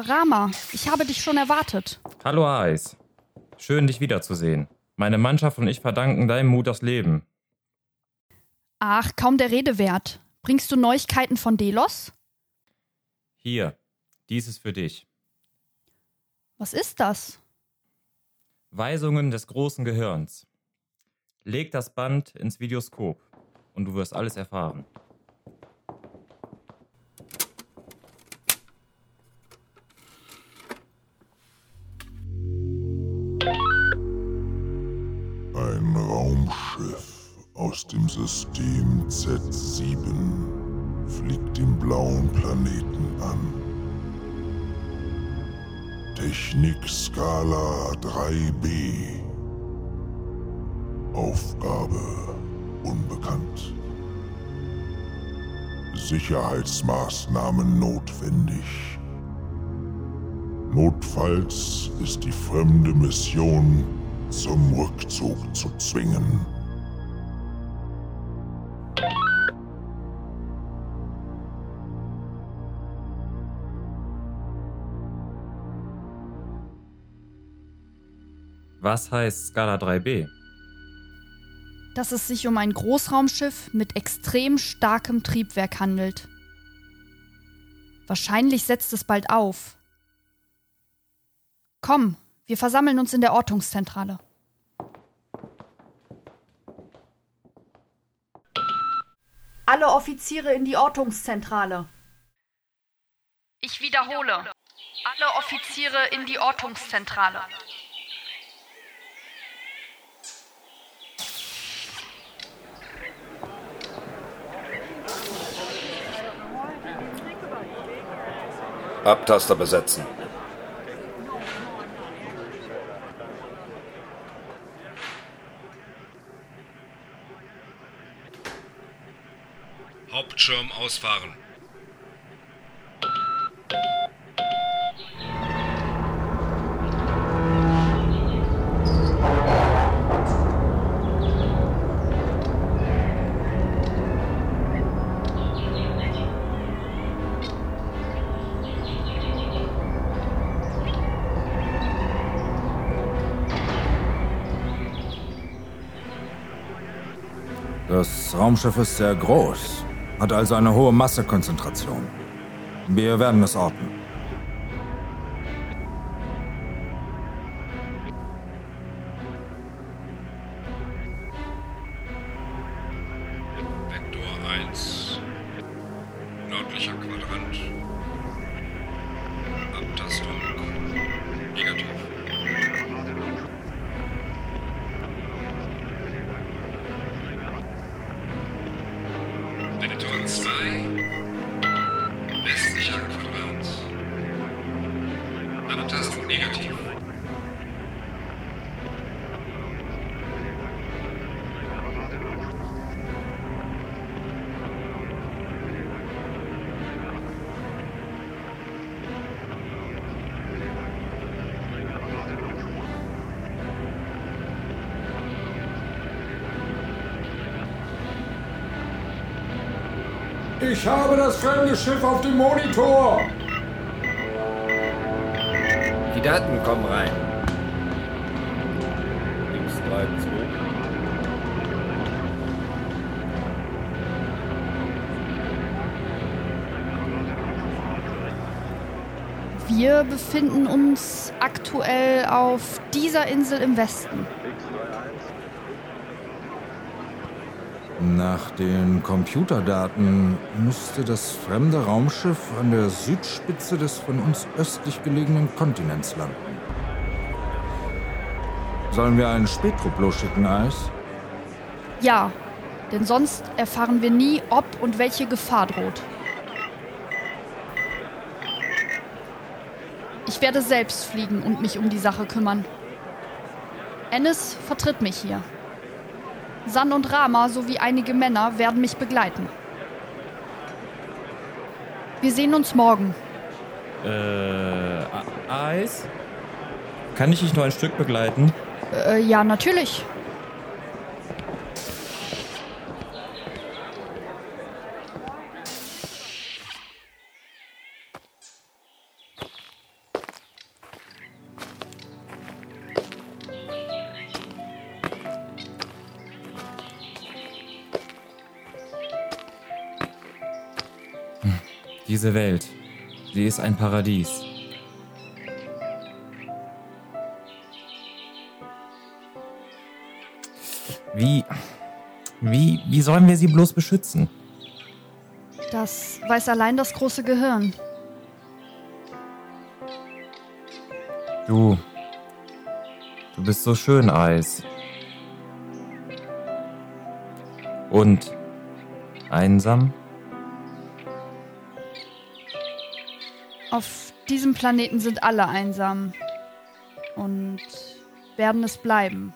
Rama, ich habe dich schon erwartet. Hallo Eis. Schön, dich wiederzusehen. Meine Mannschaft und ich verdanken deinem Mut das Leben. Ach, kaum der Rede wert. Bringst du Neuigkeiten von Delos? Hier, dies ist für dich. Was ist das? Weisungen des großen Gehirns. Leg das Band ins Videoskop und du wirst alles erfahren. Raumschiff aus dem System Z7 fliegt den blauen Planeten an. Technikskala 3b. Aufgabe unbekannt. Sicherheitsmaßnahmen notwendig. Notfalls ist die fremde Mission zum Rückzug zu zwingen. Was heißt Skala 3b? Dass es sich um ein Großraumschiff mit extrem starkem Triebwerk handelt. Wahrscheinlich setzt es bald auf. Komm, wir versammeln uns in der Ortungszentrale. Alle Offiziere in die Ortungszentrale. Ich wiederhole. Alle Offiziere in die Ortungszentrale. Abtaster besetzen. Hauptschirm ausfahren. Das Raumschiff ist sehr groß, hat also eine hohe Massekonzentration. Wir werden es orten. Vektor 1. Nördlicher Quadrant. Abtastung. Vektor 2. Westlicher Quadrant. Abtastung negativ. Ich habe das fremde Schiff auf dem Monitor. Die Daten kommen rein. X32. Wir befinden uns aktuell auf dieser Insel im Westen. Nach den Computerdaten müsste das fremde Raumschiff an der Südspitze des von uns östlich gelegenen Kontinents landen. Sollen wir einen Spätrupp losschicken, Eis? Ja, denn sonst erfahren wir nie, ob und welche Gefahr droht. Ich werde selbst fliegen und mich um die Sache kümmern. Ennis vertritt mich hier. San und Rama sowie einige Männer werden mich begleiten. Wir sehen uns morgen. Äh, Eis? Kann ich dich noch ein Stück begleiten? Äh, ja, natürlich. Diese Welt, sie ist ein Paradies. Wie, wie, wie sollen wir sie bloß beschützen? Das weiß allein das große Gehirn. Du, du bist so schön, Eis. Und einsam? Auf diesem Planeten sind alle einsam. Und werden es bleiben.